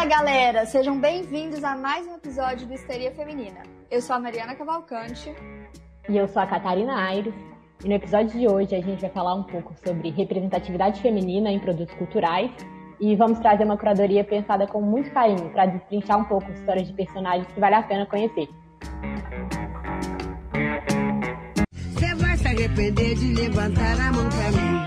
Fala galera, sejam bem-vindos a mais um episódio do Histeria Feminina. Eu sou a Mariana Cavalcante. E eu sou a Catarina Aires. E no episódio de hoje a gente vai falar um pouco sobre representatividade feminina em produtos culturais e vamos trazer uma curadoria pensada com muito carinho para destrinchar um pouco histórias de personagens que vale a pena conhecer. Você vai se arrepender de levantar a mão pra mim.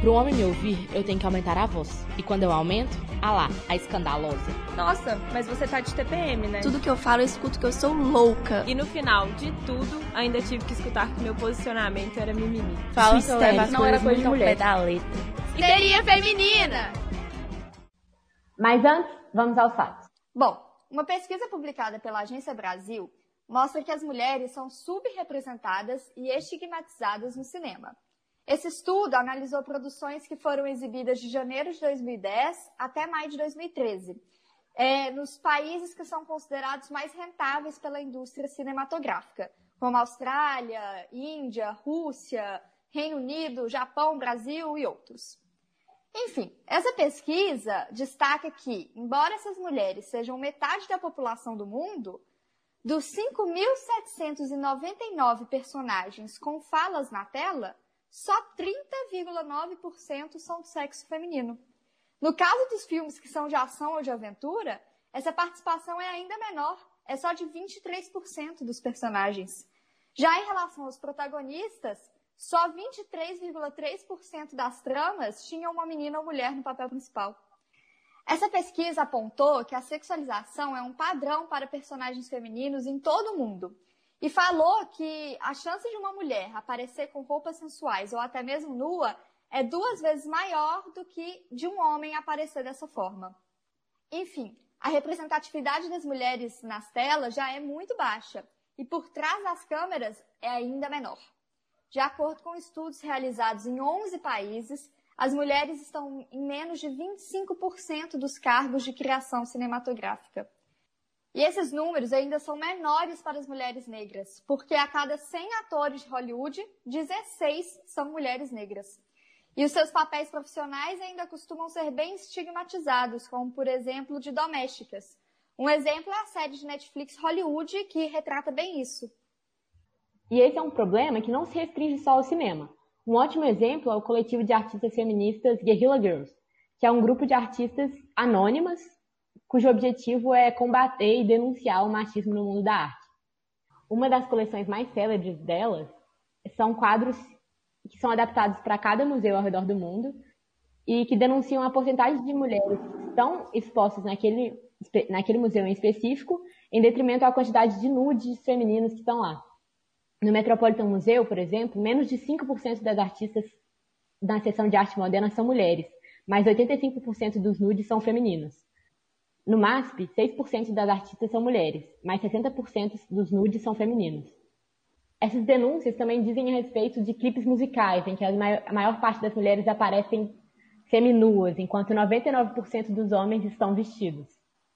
Para um homem me ouvir, eu tenho que aumentar a voz. E quando eu aumento, ah lá, a escandalosa. Nossa, mas você tá de TPM, né? Tudo que eu falo, eu escuto que eu sou louca. E no final de tudo, ainda tive que escutar que meu posicionamento era mimimi. Fala que eu levo as não era coisa de mulher. da letra. Histeria Feminina! Mas antes, vamos aos fatos. Bom, uma pesquisa publicada pela Agência Brasil mostra que as mulheres são subrepresentadas e estigmatizadas no cinema. Esse estudo analisou produções que foram exibidas de janeiro de 2010 até maio de 2013, é, nos países que são considerados mais rentáveis pela indústria cinematográfica, como Austrália, Índia, Rússia, Reino Unido, Japão, Brasil e outros. Enfim, essa pesquisa destaca que, embora essas mulheres sejam metade da população do mundo, dos 5.799 personagens com falas na tela, só 30,9% são do sexo feminino. No caso dos filmes que são de ação ou de aventura, essa participação é ainda menor, é só de 23% dos personagens. Já em relação aos protagonistas, só 23,3% das tramas tinham uma menina ou mulher no papel principal. Essa pesquisa apontou que a sexualização é um padrão para personagens femininos em todo o mundo e falou que a chance de uma mulher aparecer com roupas sensuais ou até mesmo nua é duas vezes maior do que de um homem aparecer dessa forma. Enfim, a representatividade das mulheres nas telas já é muito baixa e por trás das câmeras é ainda menor. De acordo com estudos realizados em 11 países, as mulheres estão em menos de 25% dos cargos de criação cinematográfica. E esses números ainda são menores para as mulheres negras, porque a cada 100 atores de Hollywood, 16 são mulheres negras. E os seus papéis profissionais ainda costumam ser bem estigmatizados, como por exemplo de domésticas. Um exemplo é a série de Netflix Hollywood, que retrata bem isso. E esse é um problema que não se restringe só ao cinema. Um ótimo exemplo é o coletivo de artistas feministas Guerrilla Girls, que é um grupo de artistas anônimas cujo objetivo é combater e denunciar o machismo no mundo da arte. Uma das coleções mais célebres delas são quadros que são adaptados para cada museu ao redor do mundo e que denunciam a porcentagem de mulheres que estão expostas naquele, naquele museu em específico, em detrimento à quantidade de nudes femininos que estão lá. No Metropolitan Museu, por exemplo, menos de 5% das artistas na seção de arte moderna são mulheres, mas 85% dos nudes são femininos. No MASP, 6% das artistas são mulheres, mas 60% dos nudes são femininos. Essas denúncias também dizem a respeito de clipes musicais, em que a maior, parte das mulheres aparecem seminuas, enquanto 99% dos homens estão vestidos.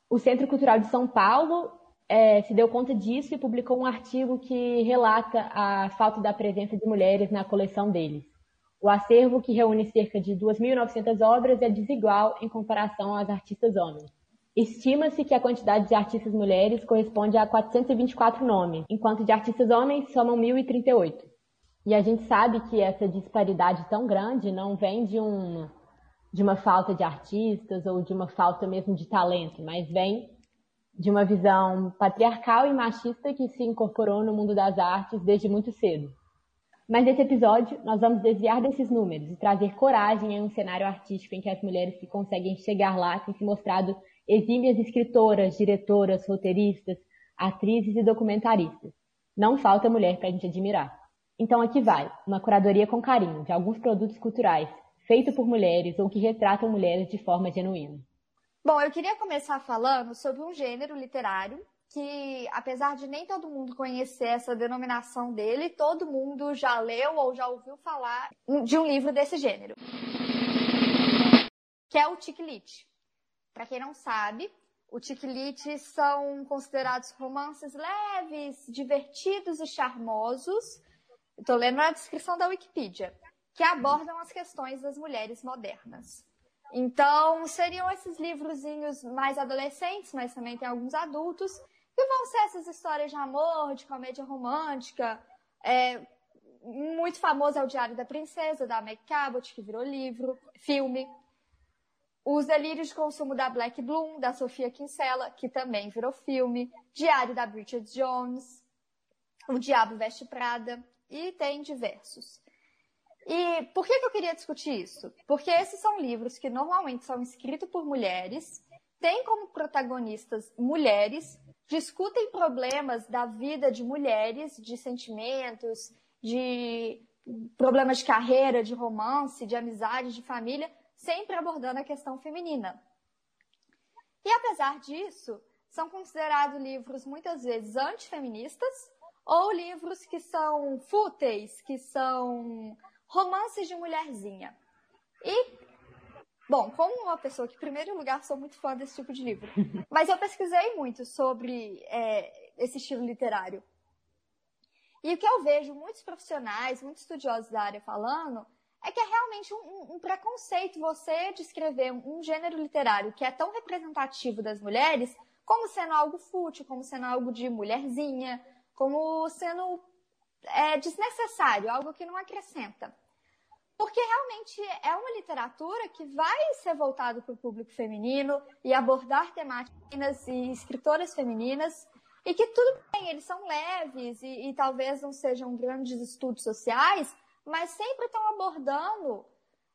O Centro Cultural de São Paulo é, se deu conta disso e publicou um artigo que relata a falta da presença de mulheres na coleção deles. O acervo, que reúne cerca de 2.900 obras, é desigual em comparação aos artistas homens. Estima-se que a quantidade de artistas mulheres corresponde a 424 nomes, enquanto de artistas homens somam 1.038. E a gente sabe que essa disparidade tão grande não vem de, um, de uma falta de artistas ou de uma falta mesmo de talento, mas vem de uma visão patriarcal e machista que se incorporou no mundo das artes desde muito cedo. Mas nesse episódio, nós vamos desviar desses números e trazer coragem em um cenário artístico em que as mulheres que conseguem chegar lá têm se mostrado exímias escritoras, diretoras, roteiristas, atrizes e documentaristas. Não falta mulher para a gente admirar. Então aqui vai, uma curadoria com carinho de alguns produtos culturais, feito por mulheres ou que retratam mulheres de forma genuína. Bom, eu queria começar falando sobre um gênero literário que, apesar de nem todo mundo conhecer essa denominação dele, todo mundo já leu ou já ouviu falar de um livro desse gênero, que é o Tiquilite. Para quem não sabe, o Tiquilite são considerados romances leves, divertidos e charmosos. Estou lendo a descrição da Wikipedia, que abordam as questões das mulheres modernas. Então, seriam esses livrozinhos mais adolescentes, mas também tem alguns adultos, que vão ser essas histórias de amor, de comédia romântica. É, muito famoso é o Diário da Princesa, da Meg Cabot, que virou livro, filme. Os Delírios de Consumo da Black Bloom, da Sofia Kinsella, que também virou filme. Diário da Bridget Jones. O Diabo Veste Prada. E tem diversos. E por que, que eu queria discutir isso? Porque esses são livros que normalmente são escritos por mulheres, têm como protagonistas mulheres, discutem problemas da vida de mulheres, de sentimentos, de problemas de carreira, de romance, de amizade, de família, sempre abordando a questão feminina. E apesar disso, são considerados livros muitas vezes antifeministas ou livros que são fúteis, que são romances de mulherzinha. E, bom, como uma pessoa que, em primeiro lugar, sou muito fã desse tipo de livro, mas eu pesquisei muito sobre é, esse estilo literário. E o que eu vejo muitos profissionais, muitos estudiosos da área falando, é que é realmente um, um preconceito você descrever um, um gênero literário que é tão representativo das mulheres como sendo algo fútil, como sendo algo de mulherzinha, como sendo é, desnecessário, algo que não acrescenta. Porque realmente é uma literatura que vai ser voltada para o público feminino e abordar temáticas e escritoras femininas e que tudo bem, eles são leves e, e talvez não sejam grandes estudos sociais, mas sempre estão abordando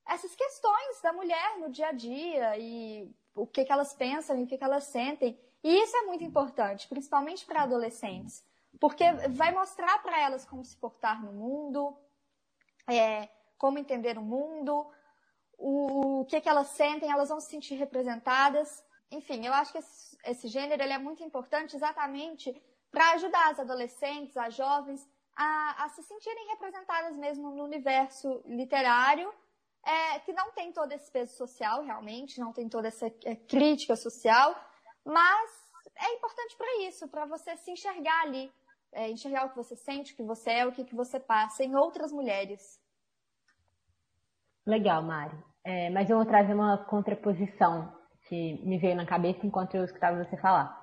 essas questões da mulher no dia a dia e o que, que elas pensam e o que, que elas sentem. E isso é muito importante, principalmente para adolescentes, porque vai mostrar para elas como se portar no mundo, é, como entender o mundo, o, o que, que elas sentem, elas vão se sentir representadas. Enfim, eu acho que esse, esse gênero ele é muito importante exatamente para ajudar as adolescentes, as jovens, a, a, se sentirem representadas mesmo no universo literário, é, que não tem todo esse peso social, realmente, não tem toda essa é, crítica social, mas é importante para isso, para você se enxergar ali, é, enxergar o que você sente, o que você é, o que, que você passa em outras mulheres. Legal, Mari. É, mas eu vou trazer uma contraposição que me veio na cabeça enquanto eu escutava você falar.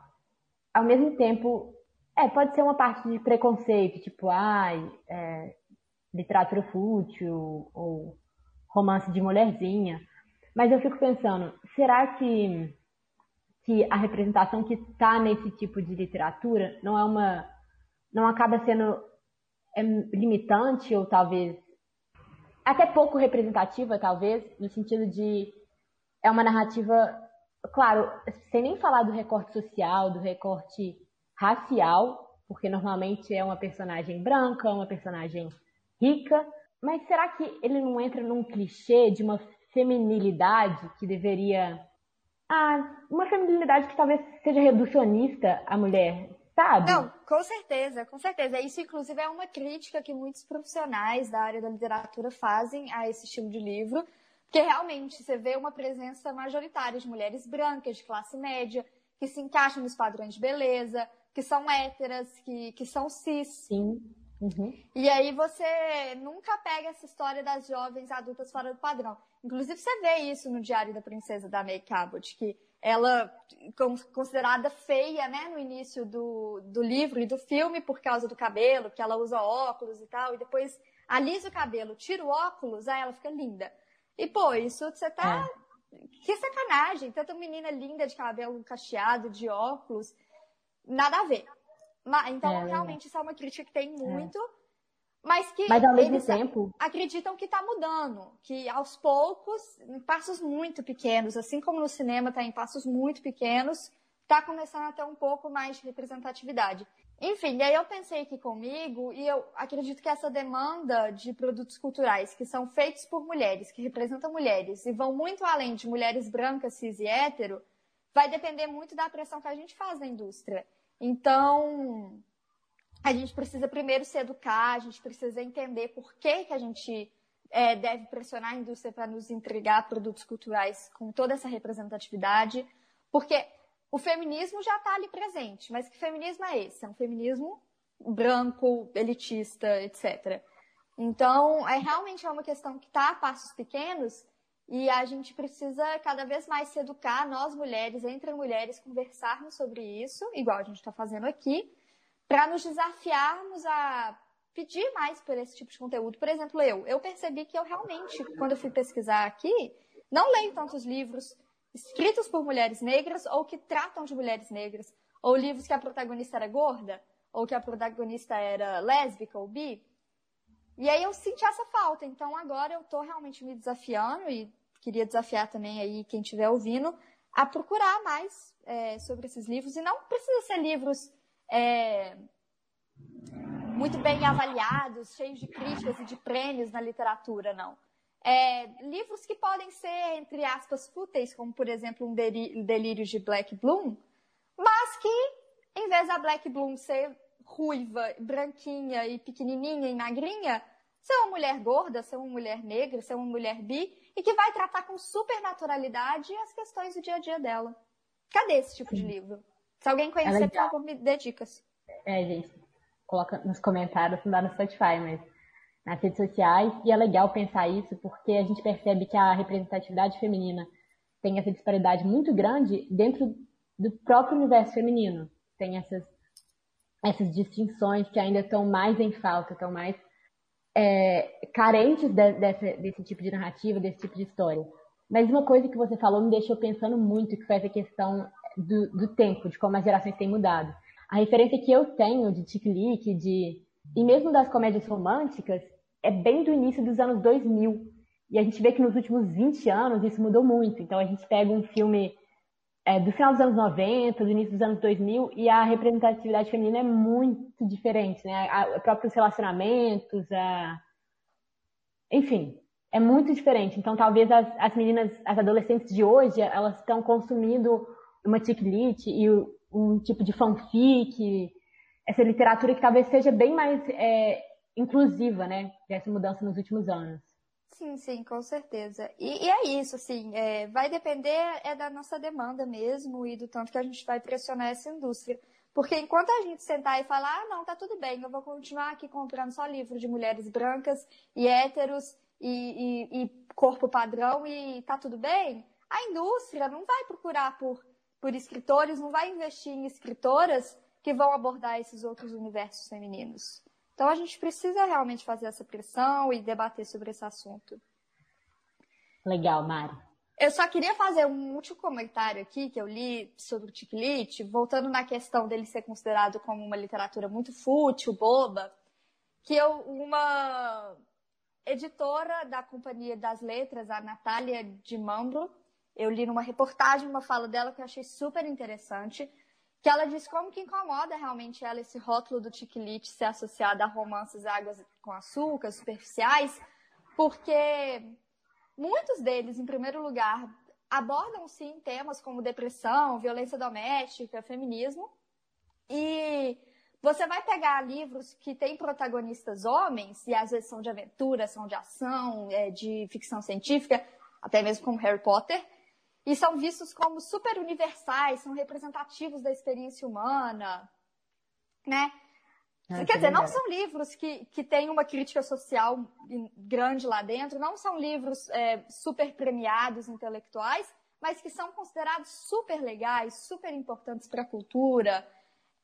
Ao mesmo tempo, é, pode ser uma parte de preconceito, tipo, ai, é, literatura fútil ou romance de mulherzinha. Mas eu fico pensando, será que, que a representação que está nesse tipo de literatura não é uma. não acaba sendo é, limitante ou talvez até pouco representativa, talvez, no sentido de é uma narrativa, claro, sem nem falar do recorte social, do recorte racial, porque normalmente é uma personagem branca, uma personagem rica, mas será que ele não entra num clichê de uma feminilidade que deveria ah, uma feminilidade que talvez seja reducionista à mulher, sabe? Não, com certeza, com certeza. Isso, inclusive, é uma crítica que muitos profissionais da área da literatura fazem a esse estilo de livro, porque realmente você vê uma presença majoritária de mulheres brancas, de classe média, que se encaixam nos padrões de beleza, que são héteras, que, que são cis. Sim. Uhum. E aí você nunca pega essa história das jovens adultas fora do padrão. Inclusive, você vê isso no Diário da Princesa da May Cabot, que ela considerada feia, né, no início do, do livro e do filme por causa do cabelo, que ela usa óculos e tal, e depois alisa o cabelo, tira o óculos, aí ela fica linda. E, pô, isso você tá... É. Que sacanagem, tanta menina linda de cabelo cacheado, de óculos, nada a ver. Então, é, realmente, isso é uma crítica que tem muito. É. Mas que mas, ao mesmo tempo... acreditam que está mudando, que aos poucos, em passos muito pequenos, assim como no cinema está em passos muito pequenos, está começando a ter um pouco mais de representatividade. Enfim, aí eu pensei aqui comigo e eu acredito que essa demanda de produtos culturais que são feitos por mulheres, que representam mulheres e vão muito além de mulheres brancas, cis e hétero, vai depender muito da pressão que a gente faz na indústria. Então, a gente precisa primeiro se educar, a gente precisa entender por que, que a gente é, deve pressionar a indústria para nos entregar produtos culturais com toda essa representatividade, porque o feminismo já está ali presente, mas que feminismo é esse? É um feminismo branco, elitista, etc. Então, é realmente é uma questão que está a passos pequenos E a gente precisa cada vez mais se educar, nós mulheres, entre mulheres, conversarmos sobre isso, igual a gente está fazendo aqui, para nos desafiarmos a pedir mais por esse tipo de conteúdo. Por exemplo, eu, eu percebi que eu realmente, quando eu fui pesquisar aqui, não leio tantos livros escritos por mulheres negras ou que tratam de mulheres negras, ou livros que a protagonista era gorda, ou que a protagonista era lésbica ou bi. E aí eu senti essa falta. Então agora eu tô realmente me desafiando e queria desafiar também aí quem estiver ouvindo a procurar mais é, sobre esses livros. E não precisa ser livros é, muito bem avaliados, cheios de críticas e de prêmios na literatura, não. É, livros que podem ser, entre aspas, fúteis, como, por exemplo, um Delírio de Black Bloom, mas que, em vez da Black Bloom ser ruiva, branquinha e pequenininha e magrinha, ser uma mulher gorda, ser uma mulher negra, ser uma mulher bi, e que vai tratar com super naturalidade as questões do dia a dia dela. Cadê esse tipo de livro? Se alguém conhecer, é por favor, me dê dicas. É, gente, coloca nos comentários, não dá no Spotify, mas nas redes sociais. E é legal pensar isso porque a gente percebe que a representatividade feminina tem essa disparidade muito grande dentro do próprio universo feminino. Tem essas, essas distinções que ainda estão mais em falta, estão mais é, carentes de, desse, desse tipo de narrativa, desse tipo de história. Mas uma coisa que você falou me deixou pensando muito, que foi essa questão do, do tempo, de como as gerações têm mudado. A referência que eu tenho de Tic Lick, de e mesmo das comédias românticas, é bem do início dos anos 2000. E a gente vê que nos últimos 20 anos isso mudou muito. Então a gente pega um filme é, do final dos anos 90, do início dos anos 2000, e a representatividade feminina é muito diferente, né? A, a próprios relacionamentos, a... enfim, é muito diferente. Então talvez as, as meninas, as adolescentes de hoje, elas estão consumindo uma chick lit e um tipo de fanfic, essa literatura que talvez seja bem mais é, inclusiva, né? Dessa mudança nos últimos anos. Sim, sim, com certeza. E, e é isso, assim, é, vai depender é da nossa demanda mesmo e do tanto que a gente vai pressionar essa indústria. Porque enquanto a gente sentar e falar, ah, não, tá tudo bem, eu vou continuar aqui comprando só livro de mulheres brancas e héteros e, e, e corpo padrão e tá tudo bem, a indústria não vai procurar por por escritores, não vai investir em escritoras que vão abordar esses outros universos femininos. Então a gente precisa realmente fazer essa pressão e debater sobre esse assunto. Legal, Mari. Eu só queria fazer um último comentário aqui que eu li sobre o Ticlit, voltando na questão dele ser considerado como uma literatura muito fútil, boba, que eu, uma editora da Companhia das Letras, a Natália de Mambro, eu li numa reportagem uma fala dela que eu achei super interessante, que ela diz como que incomoda realmente ela esse rótulo do tiquilite ser associado a romances águas com açúcar, superficiais, porque muitos deles, em primeiro lugar, abordam sim temas como depressão, violência doméstica, feminismo, e você vai pegar livros que têm protagonistas homens, e às vezes são de aventura, são de ação, é, de ficção científica, até mesmo como Harry Potter, e são vistos como super universais, são representativos da experiência humana, né? Ah, Quer dizer, não são livros que, que têm uma crítica social grande lá dentro, não são livros é, super premiados intelectuais, mas que são considerados super legais, super importantes para a cultura,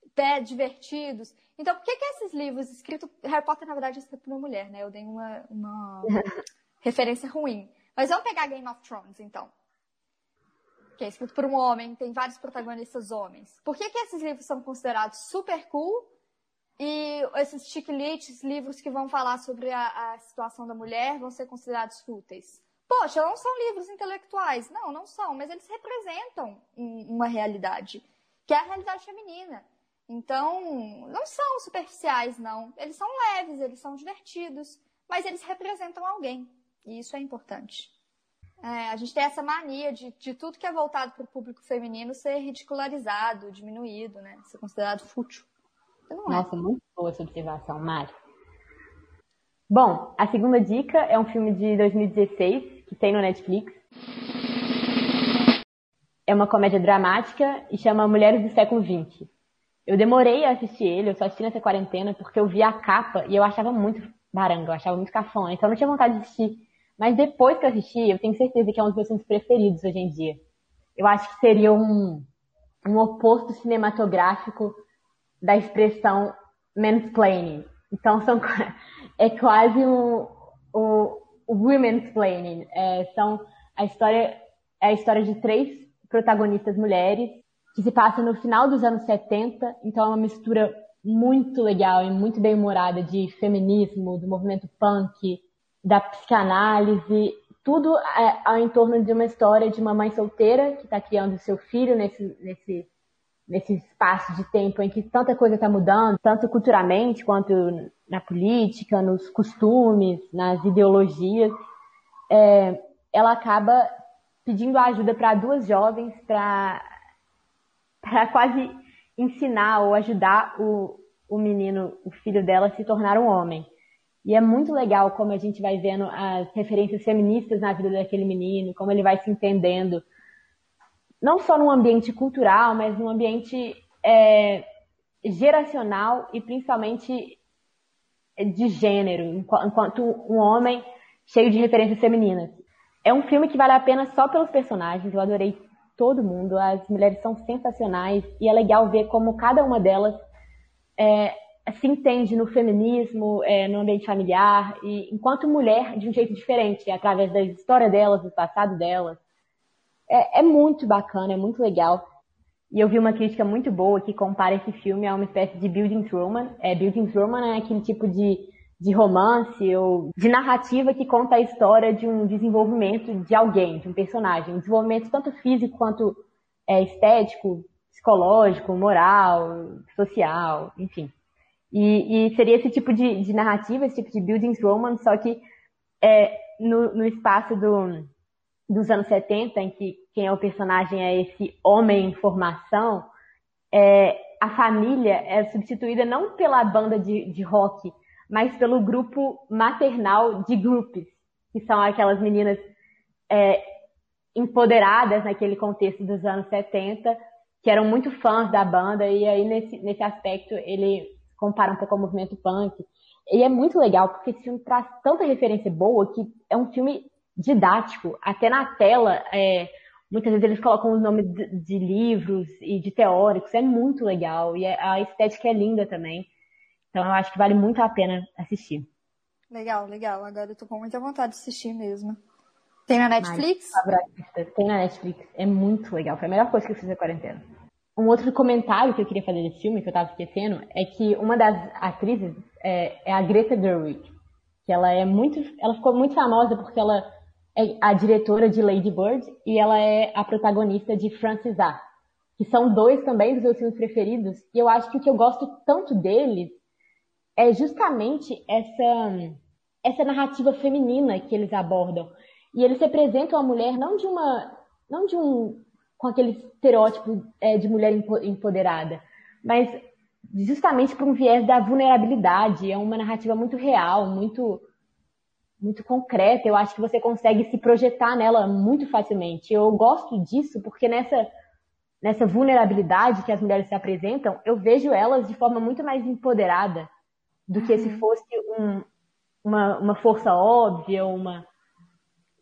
até divertidos. Então, por que, que esses livros escritos. Harry Potter, na verdade, é escrito por uma mulher, né? Eu dei uma, uma referência ruim. Mas vamos pegar Game of Thrones, então que é escrito por um homem, tem vários protagonistas homens. Por que, que esses livros são considerados super cool e esses chiquilites, livros que vão falar sobre a, a, situação da mulher, vão ser considerados fúteis? Poxa, não são livros intelectuais. Não, não são, mas eles representam uma realidade, que é a realidade feminina. Então, não são superficiais, não. Eles são leves, eles são divertidos, mas eles representam alguém. E isso é importante. É, a gente tem essa mania de, de tudo que é voltado para o público feminino ser ridicularizado, diminuído, né? Ser considerado fútil. Não é. Nossa, muito boa essa observação, Mari. Bom, a segunda dica é um filme de 2016 que tem no Netflix. É uma comédia dramática e chama Mulheres do Século XX. Eu demorei a assistir ele, eu só assisti nessa quarentena porque eu vi a capa e eu achava muito baranga, eu achava muito cafona, então eu não tinha vontade de assistir Mas depois que eu assisti, eu tenho certeza que é um dos meus filmes preferidos hoje em dia. Eu acho que seria um, um oposto cinematográfico da expressão mansplaining. Então, são, é quase um, um, um women's planning. É, são a história, é a história de três protagonistas mulheres que se passa no final dos anos 70. Então, é uma mistura muito legal e muito bem humorada de feminismo, do movimento punk, da psicanálise, tudo é, ao entorno de uma história de uma mãe solteira que está criando seu filho nesse, nesse, nesse espaço de tempo em que tanta coisa está mudando, tanto culturalmente quanto na política, nos costumes, nas ideologias. É, ela acaba pedindo ajuda para duas jovens para quase ensinar ou ajudar o, o menino, o filho dela, a se tornar um homem. E é muito legal como a gente vai vendo as referências feministas na vida daquele menino, como ele vai se entendendo, não só num ambiente cultural, mas num ambiente é, geracional e principalmente de gênero, enquanto um homem cheio de referências femininas. É um filme que vale a pena só pelos personagens, eu adorei todo mundo, as mulheres são sensacionais e é legal ver como cada uma delas é, se entende no feminismo, é, no ambiente familiar, e enquanto mulher de um jeito diferente, através da história delas, do passado delas. É, é, muito bacana, é muito legal. E eu vi uma crítica muito boa que compara esse filme a uma espécie de Building Truman. É, Building Truman é aquele tipo de, de romance ou de narrativa que conta a história de um desenvolvimento de alguém, de um personagem. Um desenvolvimento tanto físico quanto é, estético, psicológico, moral, social, enfim. E, e seria esse tipo de, de, narrativa, esse tipo de buildings romance, só que é, no, no espaço do, dos anos 70, em que quem é o personagem é esse homem em formação, é, a família é substituída não pela banda de, de rock, mas pelo grupo maternal de grupos, que são aquelas meninas é, empoderadas naquele contexto dos anos 70, que eram muito fãs da banda, e aí nesse, nesse aspecto ele compara um pouco ao movimento punk. E é muito legal, porque esse filme traz tanta referência boa que é um filme didático. Até na tela, é, muitas vezes eles colocam os nomes de, de, livros e de teóricos. É muito legal. E é, a estética é linda também. Então eu acho que vale muito a pena assistir. Legal, legal. Agora eu tô com muita vontade de assistir mesmo. Tem na Netflix? Mas, tem na Netflix. É muito legal. Foi a melhor coisa que eu fiz na quarentena. Um outro comentário que eu queria fazer desse filme, que eu tava esquecendo, é que uma das atrizes é, é, a Greta Gerwig, que ela é muito, ela ficou muito famosa porque ela é a diretora de Lady Bird e ela é a protagonista de Francis A, que são dois também dos meus filmes preferidos. E eu acho que o que eu gosto tanto deles é justamente essa essa narrativa feminina que eles abordam. E eles representam a mulher não de uma não de um com aquele estereótipo é, de mulher empoderada, mas justamente por um viés da vulnerabilidade. É uma narrativa muito real, muito muito concreta. Eu acho que você consegue se projetar nela muito facilmente. Eu gosto disso porque nessa nessa vulnerabilidade que as mulheres se apresentam, eu vejo elas de forma muito mais empoderada do que se uhum. fosse um, uma, uma força óbvia, uma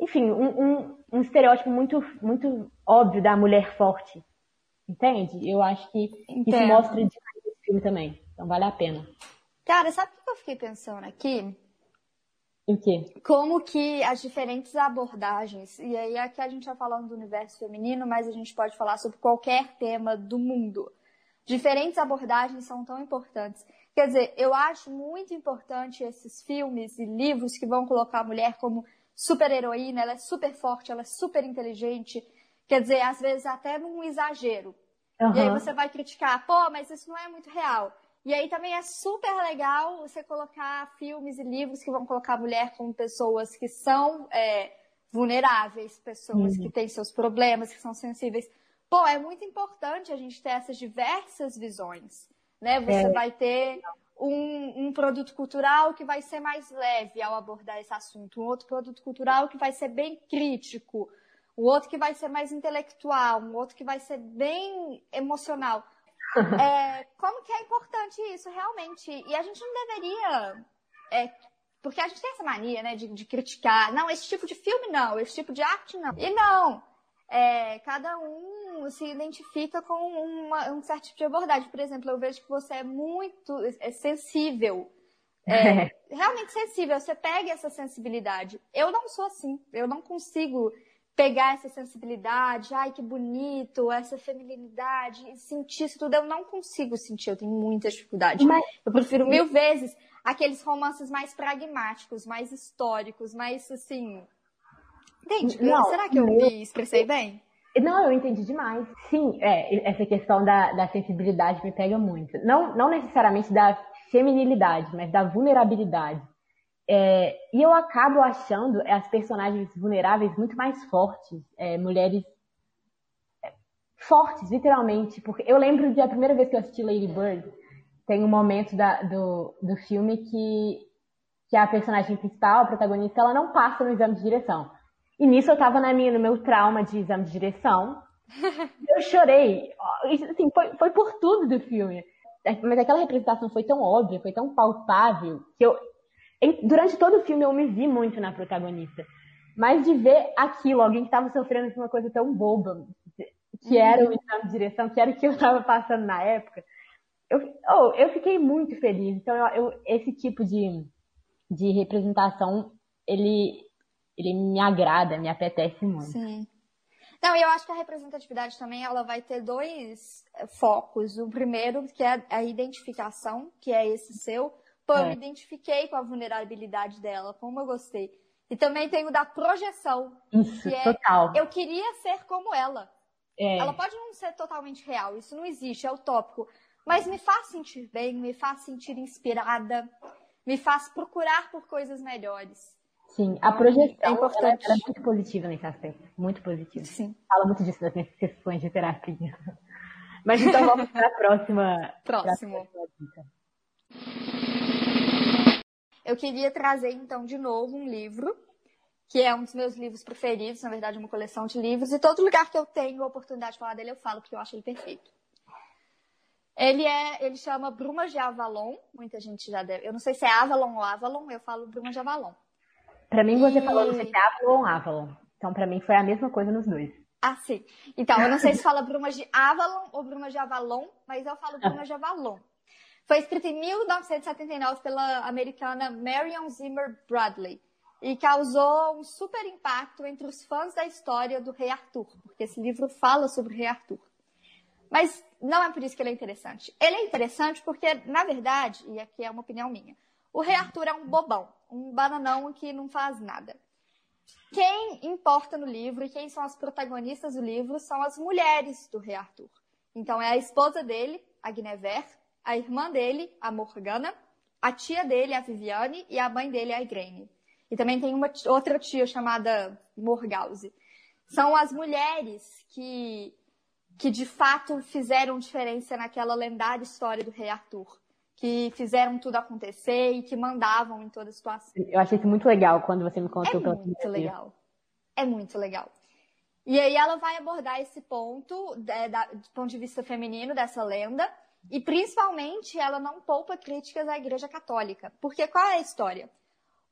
enfim, um, um, um estereótipo muito, muito óbvio da mulher forte. Entende? Eu acho que Entendo. isso mostra demais esse filme também. Então vale a pena. Cara, sabe o que eu fiquei pensando aqui? O quê? Como que as diferentes abordagens, e aí aqui a gente está falando do universo feminino, mas a gente pode falar sobre qualquer tema do mundo. Diferentes abordagens são tão importantes. Quer dizer, eu acho muito importante esses filmes e livros que vão colocar a mulher como super heroína, ela é super forte, ela é super inteligente. Quer dizer, às vezes até num exagero. Uhum. E aí você vai criticar, pô, mas isso não é muito real. E aí também é super legal você colocar filmes e livros que vão colocar a mulher como pessoas que são é, vulneráveis, pessoas uhum. que têm seus problemas, que são sensíveis. Pô, é muito importante a gente ter essas diversas visões, né? Você é. vai ter um, um, produto cultural que vai ser mais leve ao abordar esse assunto, um outro produto cultural que vai ser bem crítico, um outro que vai ser mais intelectual, um outro que vai ser bem emocional. É, como que é importante isso realmente? E a gente não deveria é, Porque a gente tem essa mania, né, de, de criticar. Não, esse tipo de filme não, esse tipo de arte não. E não. É, cada um se identifica com uma, um certo tipo de abordagem. Por exemplo, eu vejo que você é muito é sensível. É, realmente sensível. Você pega essa sensibilidade. Eu não sou assim. Eu não consigo pegar essa sensibilidade, ai que bonito, essa feminilidade, sentir isso tudo, eu não consigo sentir, eu tenho muita dificuldade. Mas... Eu prefiro mil vezes aqueles romances mais pragmáticos, mais históricos, mais assim. Entende? Não, Será que eu me expressei bem? Não, eu entendi demais. Sim, é, essa questão da, da sensibilidade me pega muito. Não, não necessariamente da feminilidade, mas da vulnerabilidade. É, e eu acabo achando as personagens vulneráveis muito mais fortes, é, mulheres é, fortes, literalmente. Porque eu lembro de a primeira vez que eu assisti Lady Bird, tem um momento da, do, do filme que, que a personagem principal, a protagonista, ela não passa no exame de direção. E nisso eu tava na minha, no meu trauma de exame de direção. eu chorei. Assim, foi, foi por tudo do filme. Mas aquela representação foi tão óbvia, foi tão palpável, que eu, durante todo o filme eu me vi muito na protagonista. Mas de ver aquilo, alguém que estava sofrendo de uma coisa tão boba, que era o uhum. exame de direção, que era o que eu estava passando na época, eu, oh, eu fiquei muito feliz. Então, eu, eu, esse tipo de, de representação, ele, ele me agrada, me apetece muito. Sim. Não, e eu acho que a representatividade também ela vai ter dois focos. O primeiro, que é a identificação, que é esse seu, Pô, é. eu me identifiquei com a vulnerabilidade dela, como eu gostei. E também tem o da projeção. Isso, que é, total. Eu queria ser como ela. É. Ela pode não ser totalmente real, isso não existe, é utópico. Mas me faz sentir bem, me faz sentir inspirada, me faz procurar por coisas melhores. Sim, a projeção é importante. Ela, ela é muito positiva nesse aspecto. Muito positiva. Sim. Fala muito disso nas minhas sessões de terapia. Mas então vamos para a próxima. Próximo. Próxima eu queria trazer então de novo um livro, que é um dos meus livros preferidos, na verdade, uma coleção de livros, e todo lugar que eu tenho a oportunidade de falar dele, eu falo, porque eu acho ele perfeito. Ele é, ele chama Brumas de Avalon, muita gente já deve, eu não sei se é Avalon ou Avalon, eu falo Brumas de Avalon. Para mim, você falou não sei se é Avalon ou Avalon. Então, para mim, foi a mesma coisa nos dois. Ah, sim. Então, eu não sei se fala Brumas de Avalon ou Brumas de Avalon, mas eu falo Brumas de Avalon. Foi escrita em 1979 pela americana Marion Zimmer Bradley e causou um super impacto entre os fãs da história do Rei Arthur, porque esse livro fala sobre o Rei Arthur. Mas não é por isso que ele é interessante. Ele é interessante porque, na verdade, e aqui é uma opinião minha, o Rei Arthur é um bobão, um bananão que não faz nada. Quem importa no livro e quem são as protagonistas do livro são as mulheres do Rei Arthur. Então é a esposa dele, a Guinevere, a irmã dele, a Morgana, a tia dele, a Viviane, e a mãe dele, a Igraine. E também tem uma outra tia chamada Morgause. São as mulheres que, que de fato fizeram diferença naquela lendária história do rei Arthur. Que fizeram tudo acontecer e que mandavam em toda situação. Eu achei isso muito legal quando você me contou é muito legal. É muito legal. E aí ela vai abordar esse ponto, é, da, do ponto de vista feminino dessa lenda, e principalmente ela não poupa críticas à Igreja Católica. Porque qual é a história?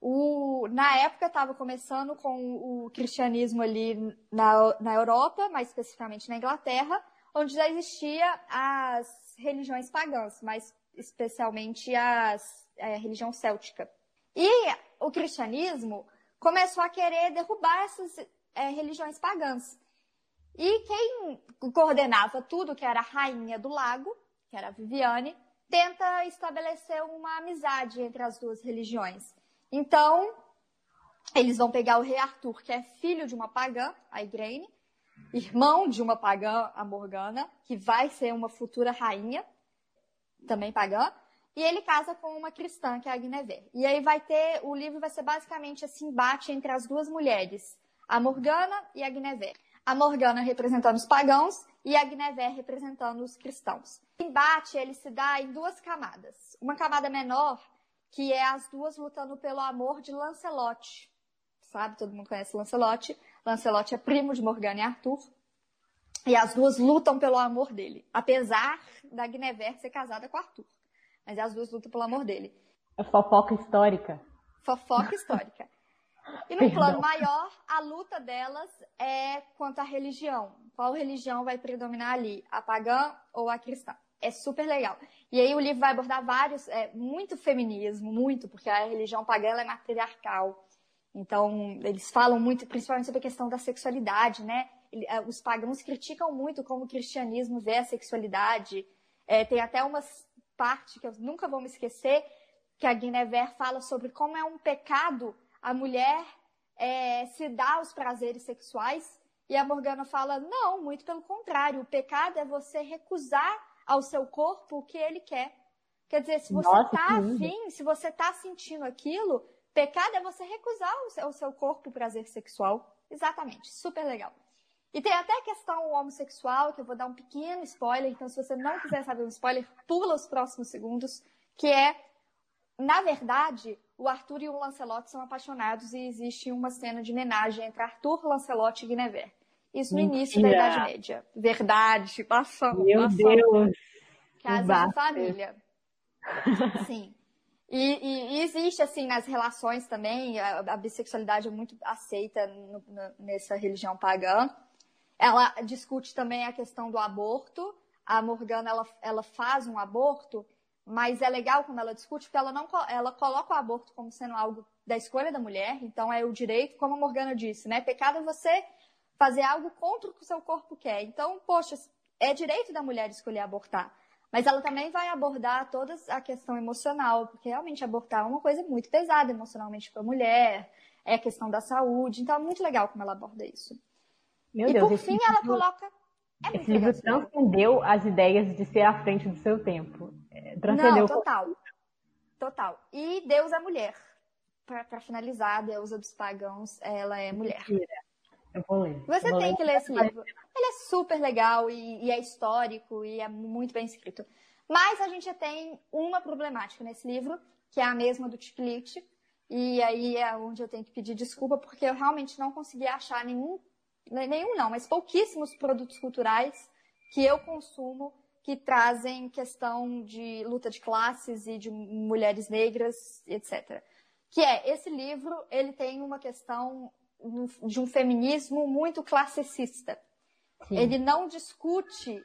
O, na época estava começando com o cristianismo ali na, na Europa, mais especificamente na Inglaterra, onde já existia as religiões pagãs, mais especialmente as, é, a religião céltica. E o cristianismo começou a querer derrubar essas é, religiões pagãs. E quem coordenava tudo, que era a rainha do lago, que era a Viviane, tenta estabelecer uma amizade entre as duas religiões. Então, eles vão pegar o rei Arthur, que é filho de uma pagã, a Igraine, irmão de uma pagã, a Morgana, que vai ser uma futura rainha, também pagã, e ele casa com uma cristã, que é a Guinevere. E aí vai ter, o livro vai ser basicamente esse embate entre as duas mulheres, a Morgana e a Guinevere. A Morgana representando os pagãos e a Guinevere representando os cristãos. O embate ele se dá em duas camadas. Uma camada menor, que é as duas lutando pelo amor de Lancelot. Sabe? Todo mundo conhece Lancelot. Lancelot é primo de Morgana e Arthur. E as duas lutam pelo amor dele, apesar da Guinevere ser casada com Arthur. Mas as duas lutam pelo amor dele. É fofoca histórica. Fofoca histórica. E no plano maior, a luta delas é quanto à religião. Qual religião vai predominar ali? A pagã ou a cristã? É super legal. E aí o livro vai abordar vários, é, muito feminismo, muito, porque a religião pagã é matriarcal. Então, eles falam muito, principalmente sobre a questão da sexualidade, né? É, os pagãos criticam muito como o cristianismo vê a sexualidade. É, tem até uma parte que eu nunca vou me esquecer, que a Guinevere fala sobre como é um pecado a mulher é, se dar os prazeres sexuais. E a Morgana fala: não, muito pelo contrário, o pecado é você recusar ao seu corpo o que ele quer. Quer dizer, se você está afim, se você está sentindo aquilo, pecado é você recusar o seu, o seu corpo o prazer sexual. Exatamente, super legal. E tem até a questão homossexual, que eu vou dar um pequeno spoiler, então se você não quiser saber um spoiler, pula os próximos segundos, que é, na verdade, o Arthur e o Lancelot são apaixonados e existe uma cena de homenagem entre Arthur, Lancelot e Guinevere. Isso no Mentira. início da Idade Média. Verdade, passamos. Meu passamos. Deus! Casa de família. Sim. E, e, e, existe, assim, nas relações também, a, a bissexualidade é muito aceita no, no, nessa religião pagã. Ela discute também a questão do aborto. A Morgana, ela, ela faz um aborto, mas é legal quando ela discute, porque ela, não, ela coloca o aborto como sendo algo da escolha da mulher, então é o direito, como a Morgana disse, né? Pecado é você fazer algo contra o que o seu corpo quer. Então, poxa, é direito da mulher escolher abortar. Mas ela também vai abordar toda a questão emocional, porque realmente abortar é uma coisa muito pesada emocionalmente para a mulher, é a questão da saúde. Então é muito legal como ela aborda isso. Meu e Deus, por fim livro, ela coloca. É esse livro transcendeu as ideias de ser à frente do seu tempo. É, transcendeu Não, total. Total. E Deus é mulher. Para finalizar, a deusa dos pagãos, ela é mulher. Mentira. Eu vou ler. Você vou tem ler. que ler esse livro. Ele é super legal e, e, é histórico e é muito bem escrito. Mas a gente tem uma problemática nesse livro, que é a mesma do Ticlite. E aí é onde eu tenho que pedir desculpa, porque eu realmente não consegui achar nenhum, nenhum não, mas pouquíssimos produtos culturais que eu consumo que trazem questão de luta de classes e de mulheres negras, etc. Que é, esse livro, ele tem uma questão de um feminismo muito classicista. Sim. Ele não discute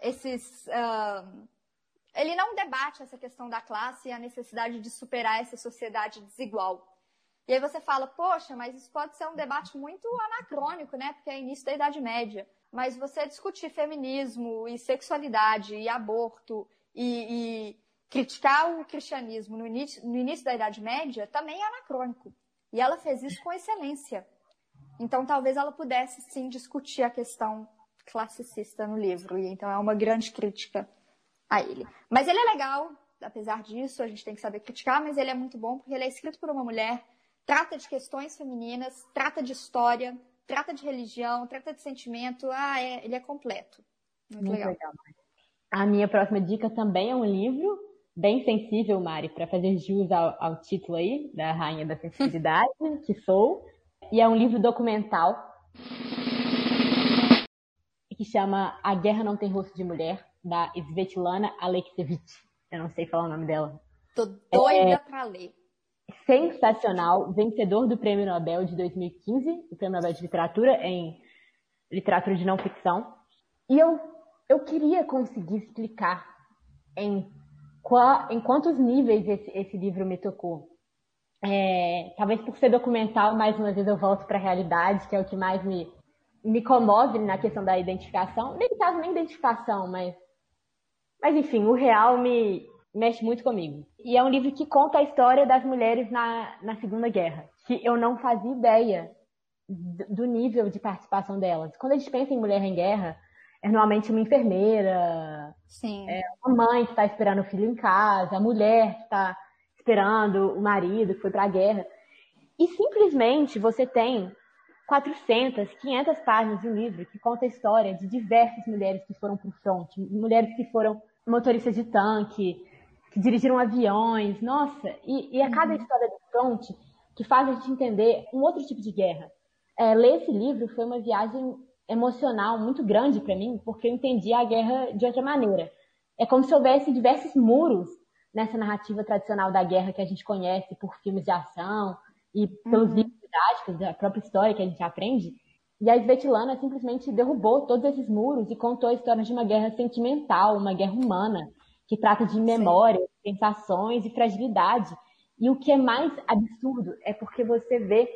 esses. Uh, ele não debate essa questão da classe e a necessidade de superar essa sociedade desigual. E aí você fala, poxa, mas isso pode ser um debate muito anacrônico, né? Porque é início da Idade Média. Mas você discutir feminismo e sexualidade e aborto e, e criticar o cristianismo no início, no início da Idade Média também é anacrônico. E ela fez isso com excelência. Então, talvez ela pudesse sim discutir a questão classicista no livro, e então é uma grande crítica a ele. Mas ele é legal, apesar disso, a gente tem que saber criticar, mas ele é muito bom porque ele é escrito por uma mulher, trata de questões femininas, trata de história, trata de religião, trata de sentimento, ah, é, ele é completo. Muito, muito legal. legal. A minha próxima dica também é um livro bem sensível, Mari, para fazer jus ao, ao título aí, da Rainha da Sensibilidade, que sou. E é um livro documental que chama A Guerra Não Tem Rosto de Mulher, da Svetlana Alexievich. Eu não sei falar o nome dela. Tô doida é, pra ler. Sensacional, vencedor do Prêmio Nobel de 2015, o Prêmio Nobel de Literatura em Literatura de Não Ficção. E eu, eu queria conseguir explicar em, qual, em quantos níveis esse, esse livro me tocou. É, talvez por ser documental, mais uma vez eu volto para a realidade, que é o que mais me, me comove na questão da identificação. Nem caso nem identificação, mas. Mas enfim, o real me mexe muito comigo. E é um livro que conta a história das mulheres na, na Segunda Guerra, que eu não fazia ideia do nível de participação delas. Quando a gente pensa em mulher em guerra, é normalmente uma enfermeira, Sim. É uma mãe que está esperando o filho em casa, a mulher que está esperando o marido que foi para a guerra. E simplesmente você tem 400, 500 páginas de um livro que conta a história de diversas mulheres que foram para o front, mulheres que foram motoristas de tanque, que dirigiram aviões, nossa, e, e a cada uhum. história do front que faz a gente entender um outro tipo de guerra. É, ler esse livro foi uma viagem emocional muito grande para mim, porque eu entendi a guerra de outra maneira. É como se houvesse diversos muros nessa narrativa tradicional da guerra que a gente conhece por filmes de ação e pelos livros didáticos da própria história que a gente aprende. E a Svetlana simplesmente derrubou todos esses muros e contou a história de uma guerra sentimental, uma guerra humana, que trata de memória, sensações e fragilidade. E o que é mais absurdo é porque você vê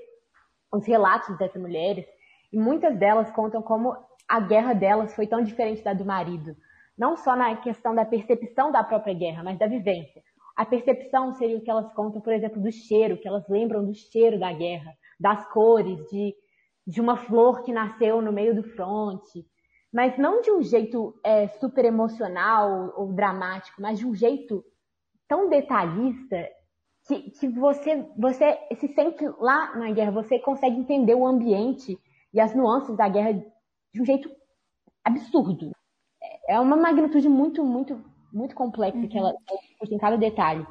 os relatos dessas mulheres e muitas delas contam como a guerra delas foi tão diferente da do marido. Não só na questão da percepção da própria guerra, mas da vivência. A percepção seria o que elas contam, por exemplo, do cheiro, que elas lembram do cheiro da guerra, das cores, de de uma flor que nasceu no meio do fronte, mas não de um jeito é, super emocional ou dramático, mas de um jeito tão detalhista que, que você, você se sente lá na guerra, você consegue entender o ambiente e as nuances da guerra de um jeito absurdo. É uma magnitude muito, muito, muito complexa uhum. que ela tem cada detalhe.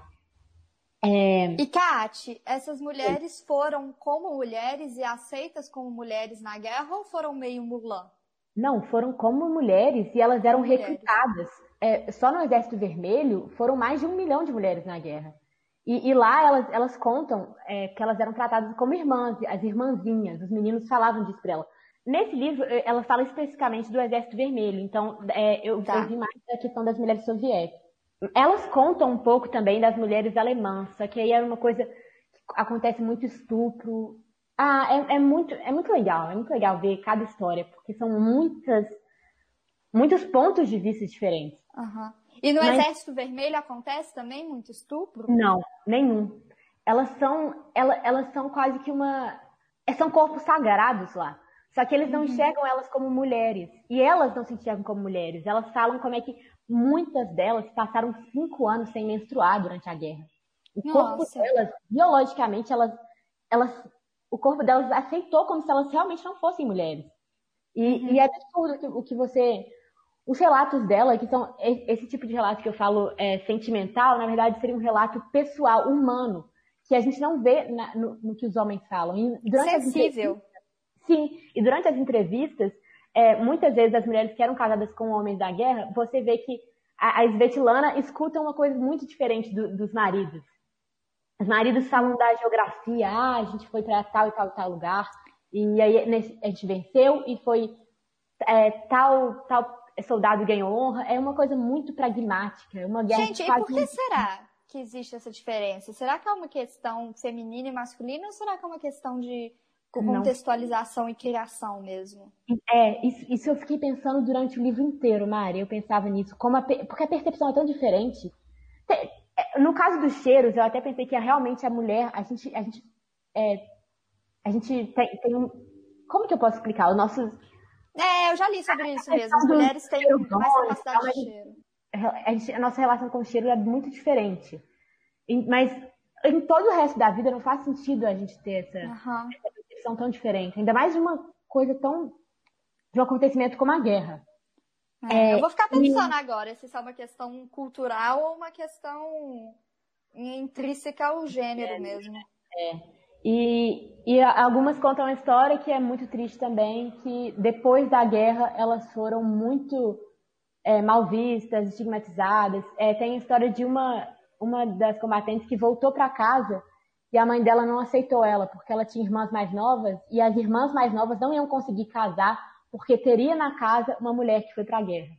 É... E, Kate, essas mulheres foram como mulheres e aceitas como mulheres na guerra ou foram meio Mulan? Não, foram como mulheres e elas eram mulheres. recrutadas. É, só no Exército Vermelho foram mais de um milhão de mulheres na guerra. E, e lá elas, elas contam é, que elas eram tratadas como irmãs, as irmãzinhas. Os meninos falavam disso para ela. Nesse livro, é, ela fala especificamente do Exército Vermelho. Então, é, eu, tá. eu vi mais a questão das mulheres soviéticas. Elas contam um pouco também das mulheres alemãs, só que aí é uma coisa que acontece muito estupro. Ah, é, é, muito, é muito legal, é muito legal ver cada história, porque são muitas, muitos pontos de vista diferentes. Uhum. E no Mas... Exército Vermelho acontece também muito estupro? Não, nenhum. Elas são, elas, elas são quase que uma. São corpos sagrados lá. Só que eles não uhum. enxergam elas como mulheres. E elas não se enxergam como mulheres. Elas falam como é que muitas delas passaram cinco anos sem menstruar durante a guerra. O Nossa. corpo delas, biologicamente, elas, elas, o corpo delas aceitou como se elas realmente não fossem mulheres. E, uhum. e é absurdo o que você. Os relatos dela, que são esse tipo de relato que eu falo é, sentimental, na verdade seria um relato pessoal, humano, que a gente não vê na, no, no, que os homens falam. E durante Sensível. Sim, e durante as entrevistas, é, muitas vezes as mulheres que eram casadas com homens da guerra, você vê que a, a Svetlana escuta uma coisa muito diferente do, dos maridos. Os maridos falam da geografia, ah, a gente foi para tal e tal e tal lugar, e aí a gente venceu e foi é, tal, tal soldado ganhou honra. É uma coisa muito pragmática, é uma guerra Gente, e por que muito... será que existe essa diferença? Será que é uma questão feminina e masculina ou será que é uma questão de contextualização não. e criação mesmo. É, isso, isso, eu fiquei pensando durante o livro inteiro, Mari. Eu pensava nisso, como a, porque a percepção é tão diferente. No caso dos cheiros, eu até pensei que realmente a mulher, a gente, a gente, é, a gente tem, tem um, como que eu posso explicar? Os nossos é, eu já li sobre isso mesmo. As mulheres têm mais capacidade de cheiro. A, gente, a nossa relação com o cheiro é muito diferente. Mas em todo o resto da vida não faz sentido a gente ter essa, uhum. essa percepção tão diferente. Ainda mais de uma coisa tão. de um acontecimento como a guerra. É, é, eu vou ficar pensando e... agora se isso é uma questão cultural ou uma questão intrínseca ao gênero é, mesmo. É. E, e algumas contam a história que é muito triste também, que depois da guerra elas foram muito é, mal vistas, estigmatizadas. É, tem a história de uma, uma das combatentes que voltou para casa e a mãe dela não aceitou ela, porque ela tinha irmãs mais novas, e as irmãs mais novas não iam conseguir casar, porque teria na casa uma mulher que foi para a guerra.